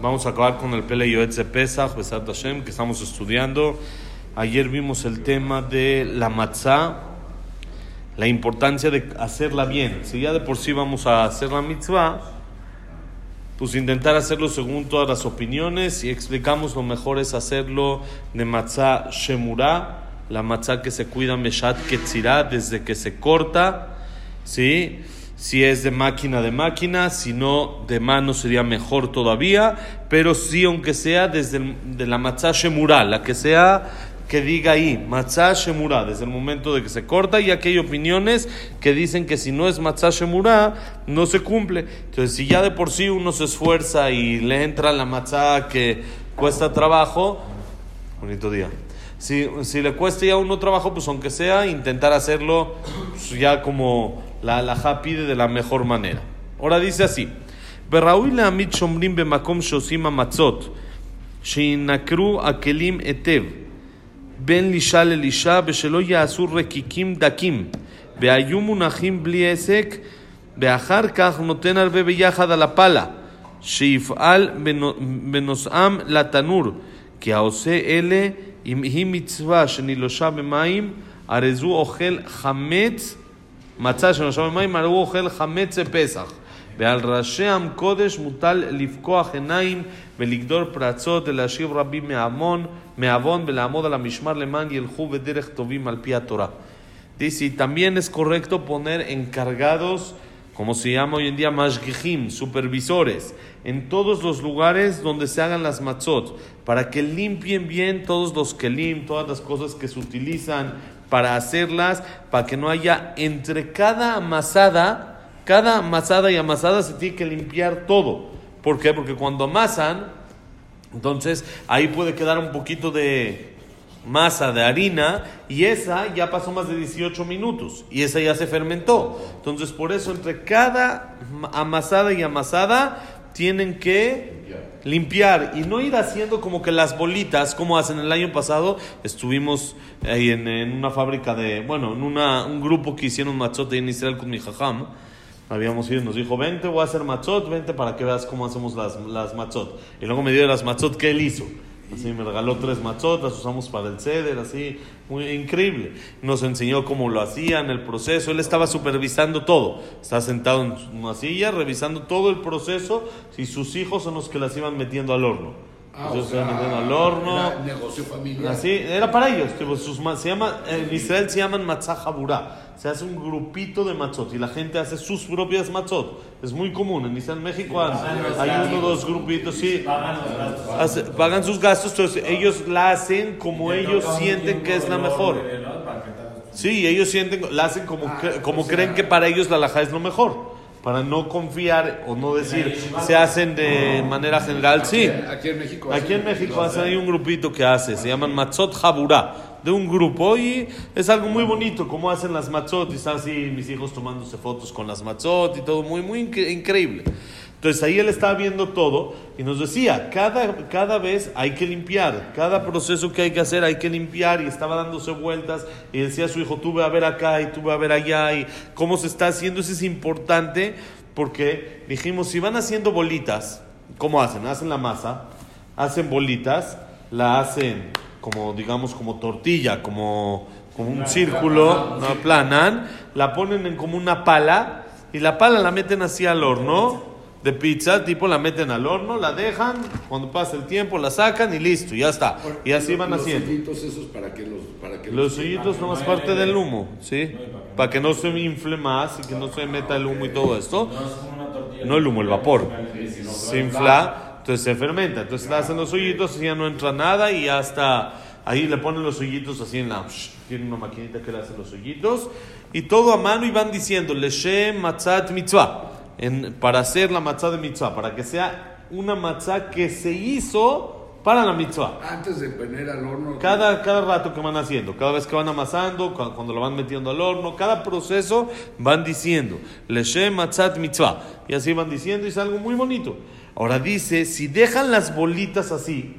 Vamos a acabar con el Pele Yoetze Pesach, Besat Hashem, que estamos estudiando. Ayer vimos el tema de la matzah, la importancia de hacerla bien. Si ya de por sí vamos a hacer la mitzvah, pues intentar hacerlo según todas las opiniones y explicamos lo mejor es hacerlo de matzah shemurah, la matzah que se cuida meshat ketzirah desde que se corta, ¿sí? Si es de máquina de máquina, si no de mano sería mejor todavía, pero sí aunque sea desde de la matzah shemurah, la que sea que diga ahí, matzah shemurah, desde el momento de que se corta, y aquí hay opiniones que dicen que si no es matzah shemurah, no se cumple. Entonces, si ya de por sí uno se esfuerza y le entra la matzah que cuesta trabajo, bonito día. Si, si le cuesta ya uno trabajo, pues aunque sea, intentar hacerlo pues, ya como la halajá pide de la mejor manera. Ahora dice así, וראוי להעמיד שומרים במקום שעושים המצות, שינקרו הכלים היטב, בין לישה ללישה, ושלא יעשו רקיקים דקים, והיו מונחים בלי עסק, ואחר כך נותן הרבה ביחד על הפלה, שיפעל בנושאם לתנור, כי העושה אלה, אם היא מצווה שנילושה במים, הרי זו אוכל חמץ מצה שנושם במים, הרי הוא אוכל חמץ פסח. ועל ראשי עם קודש מוטל לפקוח עיניים ולגדור פרצות ולהשיב רבים מעוון, מעוון ולעמוד על המשמר למען ילכו בדרך טובים על פי התורה. Dice, y también es correcto poner encargados, como se llama hoy en día, mashgihim, supervisores, en todos los lugares donde se hagan las matzot, para que limpien bien todos los kelim, todas las cosas que se utilizan para hacerlas, para que no haya entre cada amasada, cada amasada y amasada se tiene que limpiar todo. ¿Por qué? Porque cuando amasan, entonces ahí puede quedar un poquito de masa de harina y esa ya pasó más de 18 minutos y esa ya se fermentó. Entonces por eso entre cada amasada y amasada tienen que limpiar y no ir haciendo como que las bolitas, como hacen el año pasado. Estuvimos ahí en, una fábrica de, bueno, en una, un grupo que hicieron matzot en Israel con mi jajam. Habíamos ido, nos dijo, vente, voy a hacer matzot, vente para que veas cómo hacemos las, las matzot. Y luego me dio las matzot que él hizo. Así me regaló tres matzot, usamos para el ceder, así, muy increíble. Nos enseñó cómo lo hacían, el proceso. Él estaba supervisando todo. Está sentado en una silla, revisando todo el proceso. Y sus hijos son los que las iban metiendo al horno. Ah, Ellos o se iban sea, al horno. era negocio familiar. Así, era para ellos. tipo, sus se llama, en Israel se llaman matzah haburá. Se hace un grupito de matzot y la gente hace sus propias matzot. Es muy común. En Israel, México, hay hay uno o dos grupitos, sí. Hace- pagan sus gastos, entonces ellos la hacen como ellos sienten que es la mejor. Sí, ellos sienten, la hacen como, cre- como creen que para ellos la laja es lo mejor. Para no confiar o no decir, se hacen de manera general, sí. Aquí en México. Aquí en México hacen. hay un grupito que hace, se llaman Matzot Jaburá, de un grupo, y es algo muy bonito, como hacen las Matzot, y están así mis hijos tomándose fotos con las Matzot y todo, muy, muy incre- increíble. Entonces ahí él estaba viendo todo y nos decía, cada, cada vez hay que limpiar, cada proceso que hay que hacer hay que limpiar y estaba dándose vueltas y decía a su hijo, tú ve a ver acá y tú ve a ver allá y cómo se está haciendo, eso es importante porque dijimos, si van haciendo bolitas, ¿cómo hacen? Hacen la masa, hacen bolitas, la hacen como, digamos, como tortilla, como, como un círculo, la aplanan, la ponen en como una pala y la pala la meten así al horno de pizza, tipo la meten al horno, la dejan, cuando pasa el tiempo la sacan y listo, ya está. Y así van los haciendo. hoyitos esos para que los. Para que Los hoyitos no es parte del humo, ¿sí? Para que no se infle más y que no se meta el humo y todo esto. No el humo, el vapor. Se infla, entonces se fermenta. Entonces le hacen los hoyitos y ya no entra nada y hasta ahí le ponen los hoyitos así en la... Tiene una maquinita que le hace los hoyitos y todo a mano y van diciendo Leshe matzat mitzvah. En, para hacer la matzah de mitzvah, para que sea una matzah que se hizo para la mitzvah. Antes de poner al horno. Cada, cada rato que van haciendo, cada vez que van amasando, cu- cuando lo van metiendo al horno, cada proceso van diciendo, Leshem matzat mitzvah. Y así van diciendo y es algo muy bonito. Ahora dice, si dejan las bolitas así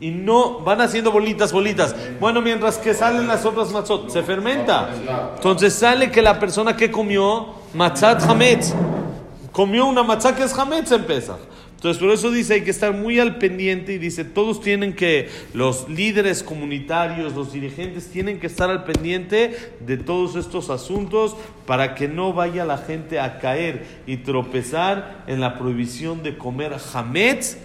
y no van haciendo bolitas, bolitas, bueno, mientras que salen las otras matzot, se fermenta. Entonces sale que la persona que comió matzat hametz comió una matzá que es hametz en. Entonces, por eso dice, hay que estar muy al pendiente y dice, todos tienen que, los líderes comunitarios, los dirigentes, tienen que estar al pendiente de todos estos asuntos para que no vaya la gente a caer y tropezar en la prohibición de comer hametz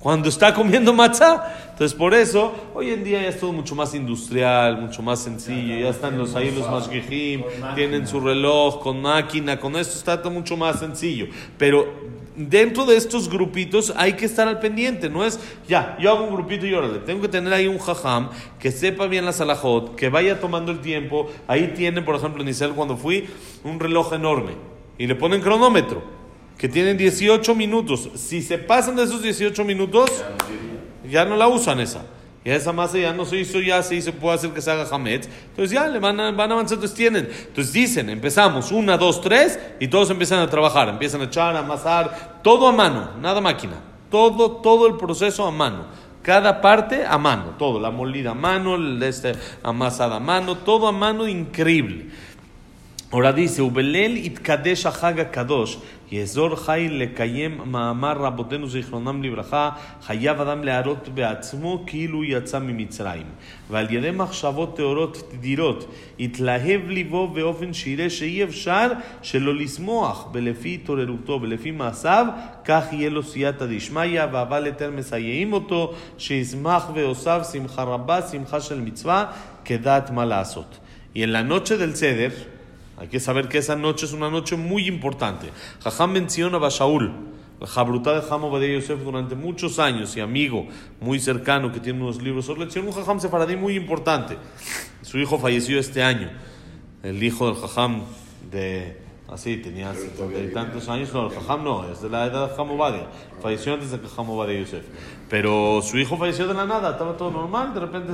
cuando está comiendo matzá. Entonces, por eso, hoy en día ya es todo mucho más industrial, mucho más sencillo. Ya están los ahí los mashgihim, tienen su reloj con máquina, con esto está todo mucho más sencillo. Pero dentro de estos grupitos hay que estar al pendiente. No es, ya, yo hago un grupito y órale, tengo que tener ahí un jajam que sepa bien la salahot, que vaya tomando el tiempo. Ahí tienen, por ejemplo, en Isel cuando fui, un reloj enorme y le ponen cronómetro que tienen 18 minutos. Si se pasan de esos 18 minutos, ya no la usan esa. Y esa masa ya no se hizo, ya se hizo, puede hacer que se haga hametz. Entonces ya le van, van avanzando, entonces tienen. Entonces dicen, empezamos, una, dos, tres, y todos empiezan a trabajar, empiezan a echar, a amasar, todo a mano, nada máquina. Todo, todo el proceso a mano. Cada parte a mano, todo, la molida a mano, el este, amasada a mano, todo a mano, increíble. Ahora dice, Ubelel itkadesh haga kadosh, יאזור חי לקיים מאמר רבותינו זיכרונם לברכה, חייב אדם להראות בעצמו כאילו יצא ממצרים. ועל ידי מחשבות טהורות תדירות, יתלהב ליבו באופן שיראה שאי אפשר שלא לשמוח בלפי התעוררותו, בלפי מעשיו, כך יהיה לו סייעתא דשמיא, ואבל יותר מסייעים אותו, שישמח ועושיו שמחה רבה, שמחה של מצווה, כדעת מה לעשות. Y en la noche del ceder, hay que saber que esa noche es una noche muy importante. Jajam menciona a Bashaul, la jabruta de Jamo Badei Yosef durante muchos años y amigo muy cercano que tiene unos libros sobre lección, un Jajam sefaradí muy importante. Su hijo falleció este año, el hijo del Jajam de así, tenía setenta y tantos años. No, el Jajam no, es de la edad de Jamo Badia. Falleció antes de que Jamo Badia Yosef. Pero su hijo falleció de la nada, estaba todo normal, de repente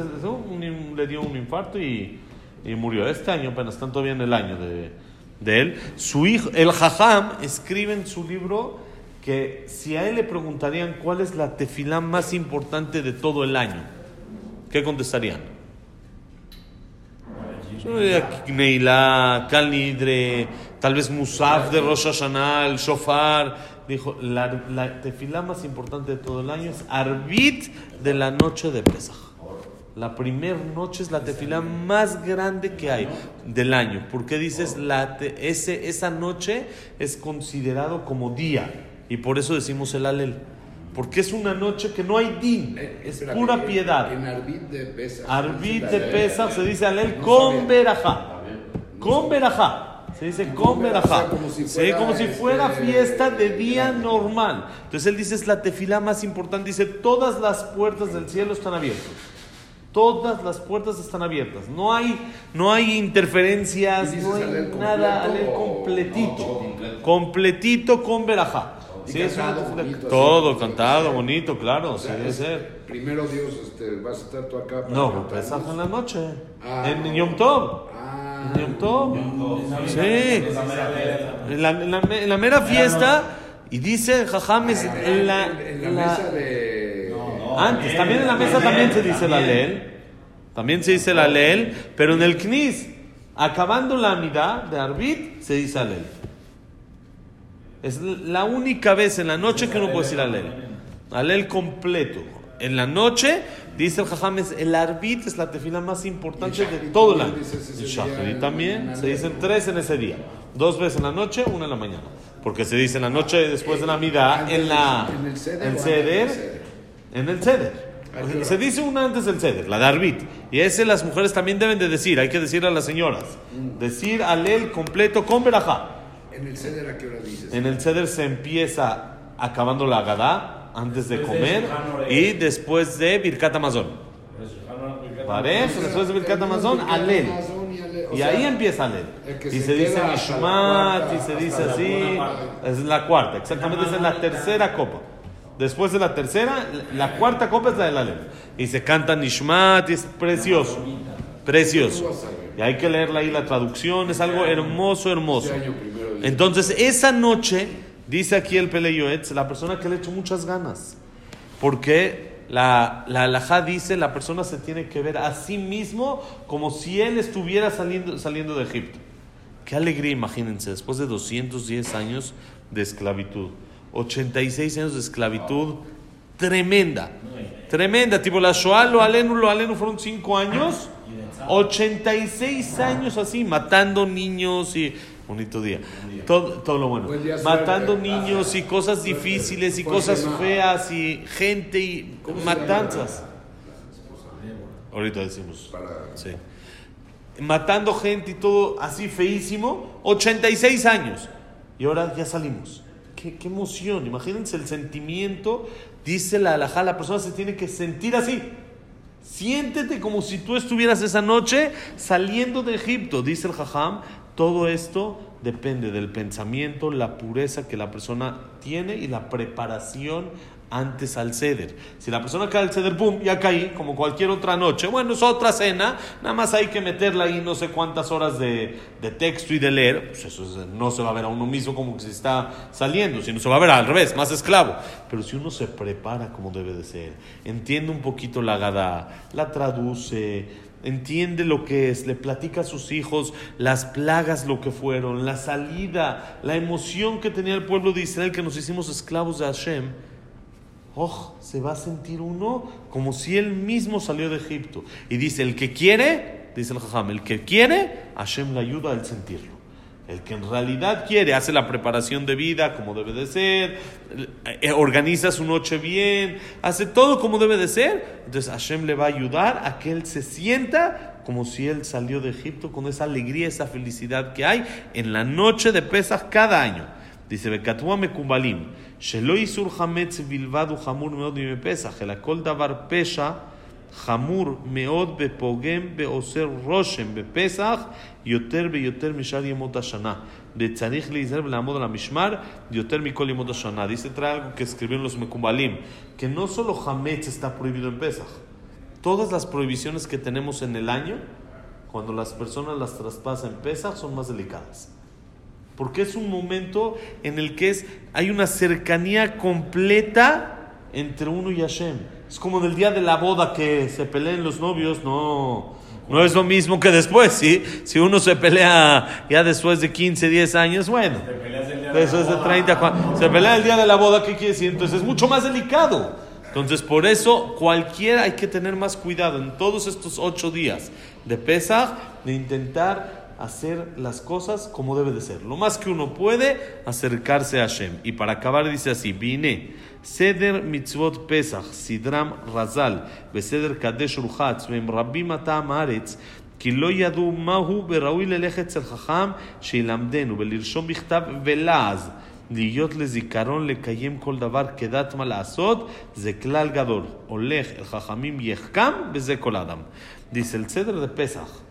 le dio un infarto y y murió este año, apenas todavía en el año de, de él. Su hijo, el Jajam, escribe en su libro que si a él le preguntarían cuál es la tefilá más importante de todo el año, ¿qué contestarían? Neila, Kalnidre, tal vez Musaf de Rosh Hashanah, el Shofar. Dijo, la, la tefilá más importante de todo el año es Arbit de la noche de Pesach. La primera noche es la tefilá más grande que hay del año. porque dices la ese, esa noche es considerado como día? Y por eso decimos el alel. Porque es una noche que no hay din, eh, es pura piedad. En Arbit de Pesach. Arbit de Pesach se dice alel con verajá. Con verajá. Se dice con verajá. Como si fuera, como si fuera este, fiesta de día normal. Entonces él dice es la tefilá más importante. Dice todas las puertas del cielo están abiertas. Todas las puertas están abiertas. No hay, no hay interferencias, no hay nada. Alel completito. Completito con verajá. Sí, todo cantado, bonito, claro, sí debe ser. Primero Dios, este, vas a estar tú acá. no, Pesaj en la noche. Ah, en Yom Tov. Ah, en Yom Tov. Sí. En la, en la, mera fiesta. Y dice Jajames, en la, en la mesa de antes, también en la mesa también se dice la leel. También se dice la leel, pero en el knis, acabando la amidad de arbit, se dice alel. Es la única vez en la noche que uno puede decir alel. Alel completo. En la noche, dice el Jajames, el arbit es la tefila más importante de todo el año. El también se dicen tres en ese día. Dos veces en la noche, una en la mañana. Porque se dice en la noche después de la amidad, en la en el ceder en el ceder. Se dice una antes del ceder, la de arbit. Y ese las mujeres también deben de decir, hay que decir a las señoras. Mm. Decir alel completo con verajá. ¿En el ceder a qué hora dices? En el ceder se empieza acabando la gadá antes de comer y después de Birkat Amazon. Parece, después de Birkat Amazon, alel. Y ahí empieza alel. Y se dice Mishmat, y se dice así. Es la cuarta, exactamente es la tercera copa. Después de la tercera, la cuarta copa es la del Alel. Y se canta Nishmat y es precioso. Precioso. Y hay que leerla ahí la traducción, es algo hermoso, hermoso. Entonces, esa noche, dice aquí el Peleyoetz, la persona que le echó muchas ganas. Porque la, la dice, la persona se tiene que ver a sí mismo como si él estuviera saliendo, saliendo de Egipto. Qué alegría, imagínense, después de 210 años, de esclavitud. 86 años de esclavitud tremenda. Tremenda. Tipo, la Shoah, lo alenu, lo alenu fueron 5 años. 86 años así, matando niños y... Bonito día. Todo, todo lo bueno. Matando niños y cosas difíciles y cosas feas y gente y matanzas. Ahorita decimos. Sí. Matando gente y todo así feísimo. 86 años. Y ahora ya salimos. Qué, qué emoción. Imagínense el sentimiento. Dice la alajá, la persona se tiene que sentir así. Siéntete como si tú estuvieras esa noche saliendo de Egipto, dice el Jajam. Todo esto depende del pensamiento, la pureza que la persona tiene y la preparación antes al ceder. Si la persona cae al ceder, ¡pum! Ya caí, como cualquier otra noche. Bueno, es otra cena, nada más hay que meterla ahí no sé cuántas horas de, de texto y de leer. Pues eso no se va a ver a uno mismo como que se está saliendo, sino se va a ver al revés, más esclavo. Pero si uno se prepara como debe de ser, entiende un poquito la gada, la traduce, entiende lo que es, le platica a sus hijos las plagas, lo que fueron, la salida, la emoción que tenía el pueblo de Israel que nos hicimos esclavos de Hashem. Oh, se va a sentir uno como si él mismo salió de Egipto. Y dice, el que quiere, dice el Jajam, el que quiere, Hashem le ayuda al sentirlo. El que en realidad quiere, hace la preparación de vida como debe de ser, eh, organiza su noche bien, hace todo como debe de ser. Entonces Hashem le va a ayudar a que él se sienta como si él salió de Egipto con esa alegría, esa felicidad que hay en la noche de Pesach cada año dice, Bekatua Mekumbalim, Shelo Isur Hametz Bilvadu Hamur Meod Bimepesach, el Akol Davar Pesha, Hamur Meod Bepogem Beoser Roshem Bepesach, Yoter Beyoter Mishar Yemot Ashana, Betzanich Leizer Belamod la Mishmar, Yoter Mikol Yemot Ashana. Dice, trae algo que escribieron los Mekumbalim, que no solo Hametz está prohibido en Pesach, todas las prohibiciones que tenemos en el año, cuando las personas las traspasan en Pesach, son más delicadas. Porque es un momento en el que es, hay una cercanía completa entre uno y Hashem. Es como del día de la boda que se peleen los novios, no, no es lo mismo que después, ¿sí? Si uno se pelea ya después de 15, 10 años, bueno, después de 30, se pelea el día de la boda, ¿qué quiere decir? Entonces es mucho más delicado. Entonces por eso cualquiera hay que tener más cuidado en todos estos ocho días de Pesach, de intentar hacer las cosas como debe de ser. Lo más que uno puede, acercarse a Hashem. Y para acabar dice así, vine, Seder mitzvot Pesach, Sidram Razal, Beseder Kadesh Urchatz, Vem Rabbim Atam Aretz, כי לא ידעו מהו וראוי ללכת אצל חכם שילמדנו ולרשום בכתב ולעז להיות לזיכרון לקיים כל דבר כדת מה לעשות זה כלל גדול הולך אל חכמים יחכם בזה כל אדם. Dice el ceder de Pesach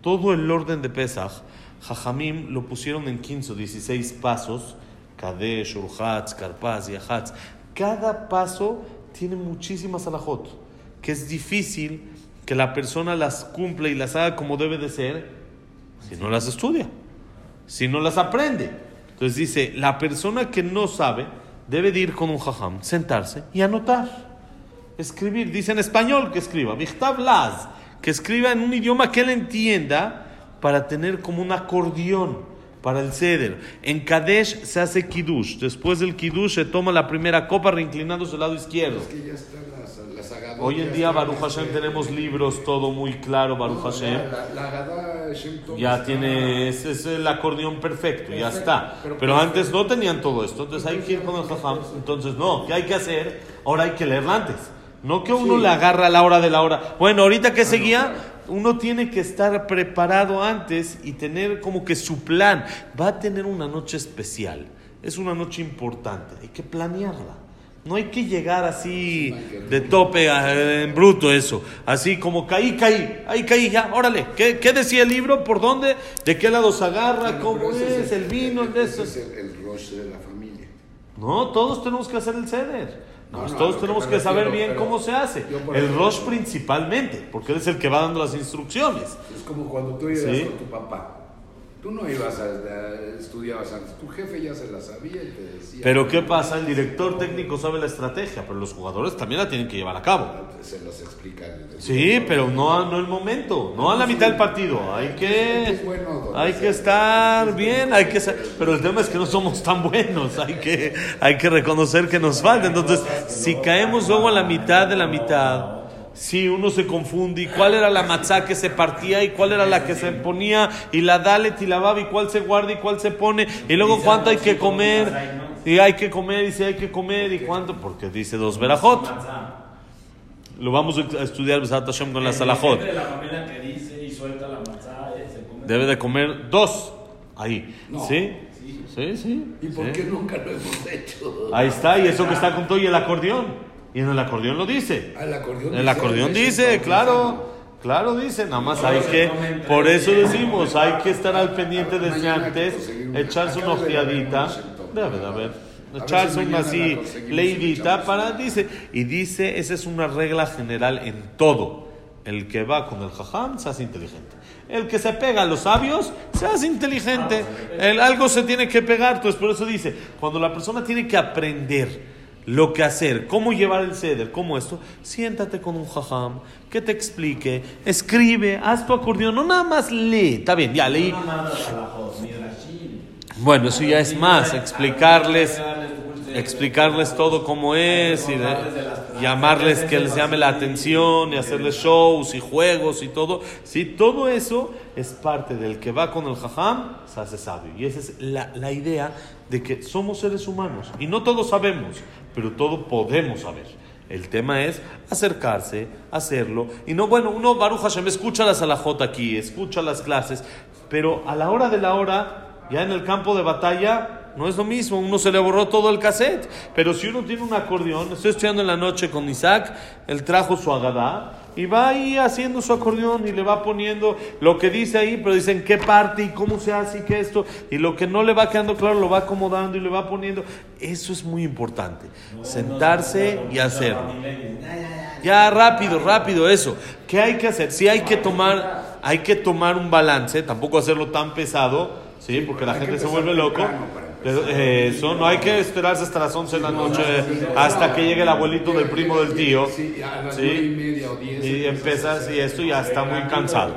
todo el orden de Pesach, Jajamim lo pusieron en 15 o 16 pasos, Kadesh, Urhatz, Karpaz, Yahatz. Cada paso tiene muchísimas alajot, que es difícil que la persona las cumpla y las haga como debe de ser si no las estudia, si no las aprende. Entonces dice, la persona que no sabe debe de ir con un jajam, sentarse y anotar, escribir. Dice en español que escriba, Vichtav Laz que escriba en un idioma que él entienda para tener como un acordeón para el ceder. En Kadesh se hace Kiddush. Después del Kiddush se toma la primera copa reinclinándose al lado izquierdo. Hoy en día, Baruch Hashem, tenemos libros, todo muy claro, Baruch Hashem. ya tiene, ese es el acordeón perfecto, ya está. Pero antes no tenían todo esto, entonces hay que ir con el. Entonces, no, ¿qué hay que hacer? Ahora hay que leerla antes. No que uno le agarra a la hora de la hora. Bueno, ahorita que seguía, uno tiene que estar preparado antes y tener como que su plan. Va a tener una noche especial. Es una noche importante. Hay que planearla. No hay que llegar así de tope en bruto eso. Así como caí, caí, ahí caí, ya, órale. ¿Qué, ¿Qué, decía el libro? ¿Por dónde? ¿De qué lado se agarra? ¿Cómo es? ¿El vino? de eso. Es el, el de la familia. No, todos tenemos que hacer el ceder. No, todos tenemos que, saber bien cómo se hace. El Rosh principalmente, porque él es el que va dando las instrucciones. Es como cuando tú llegas con tu papá Tú no ibas a, estudiabas antes, tu jefe ya se la sabía y te decía. Pero ¿qué pasa? El director técnico sabe la estrategia, pero los jugadores también la tienen que llevar a cabo. Se los explica. el- Sí, pero no, a- no el momento, no a la mitad del partido. Hay que, hay que estar bien, hay que ser- pero el tema es que no somos tan buenos. Hay que, hay que reconocer que nos falta. Entonces, si caemos luego a la mitad de la mitad, si uno se confunde, y cuál era la matzá que se partía y cuál era la que se ponía y la dale y la baba y cuál se guarda y cuál se pone y luego cuánto hay que comer y hay que comer y si hay que comer y cuánto porque dice dos verajot. Lo vamos a estudiar con la salajot. de la familia que dice y suelta la matzá, eh. Debe de comer dos. Ahí. ¿Sí? Sí, sí. ¿Y por sí. qué nunca lo hemos hecho? Ahí está, y eso que está con todo y el acordeón. Y en el acordeón lo dice. Ah, el acordeón El dice, acordeón dice, dice, claro. Claro, dice, nada más hay que, por eso decimos, hay que estar al pendiente desde antes, echarse una ojeadita, debe de haber, A ver echarse una así leidita para, dice, y dice, esa es una regla general en todo. El que va con el jajam se hace inteligente. El que se pega a los sabios se hace inteligente. El, algo se tiene que pegar. Entonces, por eso dice, cuando la persona tiene que aprender lo que hacer, cómo llevar el ceder, cómo esto, siéntate con un jajam que te explique, escribe, haz tu acordeón, no nada más lee. Está bien, ya leí. Bueno, eso ya es más, explicarles, explicarles todo cómo es y llamarles que les llame la atención y hacerles shows y juegos y todo. Sí, todo eso es parte del que va con el jajam, se hace sabio. Y esa es la, la idea de que somos seres humanos y no todos sabemos, pero todo podemos saber. El tema es acercarse, hacerlo. Y no, bueno, uno, Baruch Hashem, escucha las alajot aquí, escucha las clases, pero a la hora de la hora, ya en el campo de batalla, no es lo mismo. Uno se le borró todo el cassette. Pero si uno tiene un acordeón, estoy estudiando en la noche con Isaac, él trajo su agadá y va ahí haciendo su acordeón y le va poniendo lo que dice ahí, pero dicen qué parte y cómo se hace y qué esto. Y lo que no le va quedando claro lo va acomodando y le va poniendo. Eso es muy importante. Sentarse y hacerlo. Ya rápido, rápido, eso. ¿Qué hay que hacer? Sí hay que tomar, hay que tomar un balance, tampoco hacerlo tan pesado, sí, porque la Hay gente se vuelve loco. Pero, eh, eso, no hay que esperarse hasta las 11 de la noche, hasta que llegue el abuelito del primo del tío. Sí, y media o diez. Y empiezas y esto ya está muy cansado.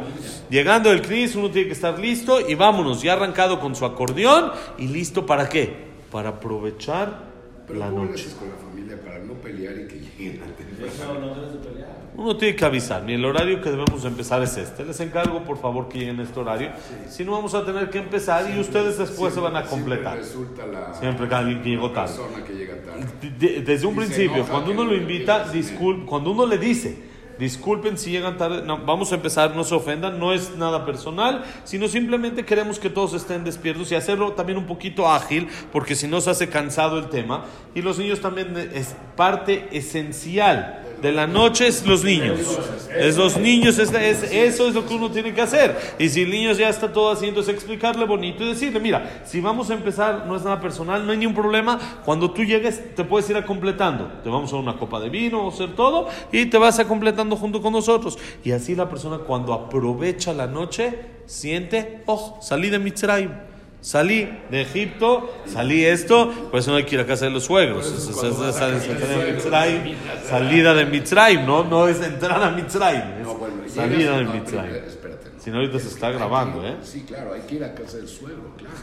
Llegando el Cris, uno tiene que estar listo y vámonos, ya arrancado con su acordeón y listo para qué? Para aprovechar la ¿cómo le noche. con la familia para no pelear y que lleguen antes? Eso no debes de pelear. Uno tiene que avisar, y el horario que debemos empezar es este. Les encargo, por favor, que lleguen a este horario. Si no, vamos a tener que empezar y ustedes después se van a completar. Siempre resulta la Siempre que alguien que llegó tarde. persona que llega tarde. De- desde un Y principio, cuando uno no lo invita, disculpe, cuando uno le dice, disculpen si llegan tarde, no, vamos a empezar, no se ofendan, no es nada personal, sino simplemente queremos que todos estén despiertos y hacerlo también un poquito ágil, porque si no se hace cansado el tema. Y los niños también es parte esencial de la noche es los niños. Es los niños, es, es- eso es lo que uno tiene que hacer. Y si el niño ya está todo así, entonces explicarle bonito y decirle, mira, si vamos a empezar, no es nada personal, no hay ningún problema. Cuando tú llegues, te puedes ir a completando. Te vamos a una copa de vino o hacer todo y te vas a completando junto con nosotros. Y así la persona cuando aprovecha la noche, siente, oh, salí de Mitzrayim. Salí de Egipto, salí esto, por eso no hay que ir a casa de los suegros. Es- es- es- salida de Mitzrayim, no, no es entrar a Mitzrayim, es No, bueno, salida de Mitzrayim. Si no, ahorita se está grabando, ¿eh? Sí, claro, hay que ir a casa del suegro, claro.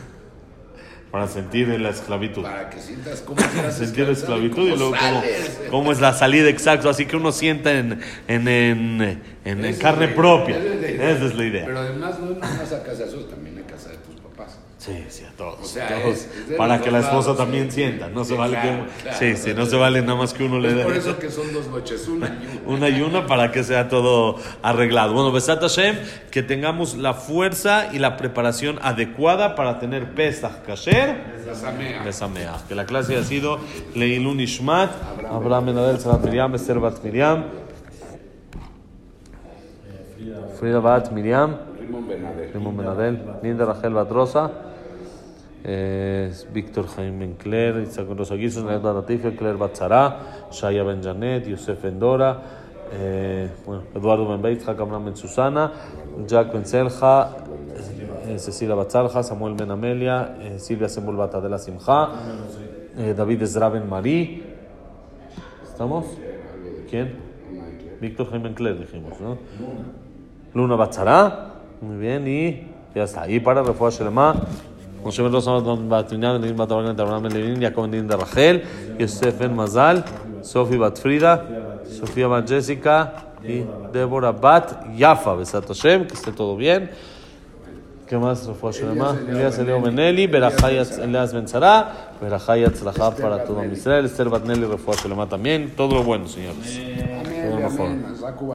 Para sentir la esclavitud. Para que sientas cómo Sentir la esclavitud y luego cómo, cómo es la salida exacta, así que uno sienta en, en, en, en- carne propia. esa es la idea. Pero además no es nada más a casa de sus, también a casa de tus papás. Sí, sí, a todos. O sea, todos. es- es de para que la esposa lados, también sí. sienta. No se Sí, vale claro, que. claro. sí, sí, no se vale nada más que uno le dé. por eso que son dos noches, una y una. una y una para que sea todo arreglado. Bueno, Besat Hashem, que tengamos la fuerza y la preparación adecuada para tener Pesach Kasher. La samea. Besameach. Que la clase ha sido Leilun Ishmat, Abraham Menadel, Sarat Miriam, Esther Bat Miriam, Frida Bat Miriam. Rimon Menadel, Linda Rachel Bat Rosa, eh, Víctor Jaime Encler, Isaac Rosa Guisos, Nayat Latifa, Claire Bat Zara, Shaya Ben Janet, Yosef Endora, eh, bueno, Eduardo Ben Beit, Jacob Ben Susana, Jack Ben Selja, eh, Cecilia Batzalja, Samuel Ben Amelia, eh, Silvia Sembul Batadela Simja, eh, David Ezraben Marí. ¿Estamos? ¿Quién? Víctor Jaime Cler, dijimos, ¿no? Luna Batzara. Muy bien, y ya está. Y para Refuah Shelema, Moshe Ben Rosa Batrinad, Benin Batabagan, Abraham Ben Levin, Jacob Ben Din de Rachel, Yosef Ben Mazal, Sofi Bat Frida, Sofía Bat Jessica y Débora Bat Yafa, Besat Hashem, que esté todo bien. ¿Qué más? Refuah Shelema, Elías Eleo Benelli, Berajayat Elias Ben Zara, Berajayat Zlachab para todo Israel, Esther Bat Nelly, Refuah Shelema también. Todo lo bueno, señores. Todo lo mejor. Amén. Zaku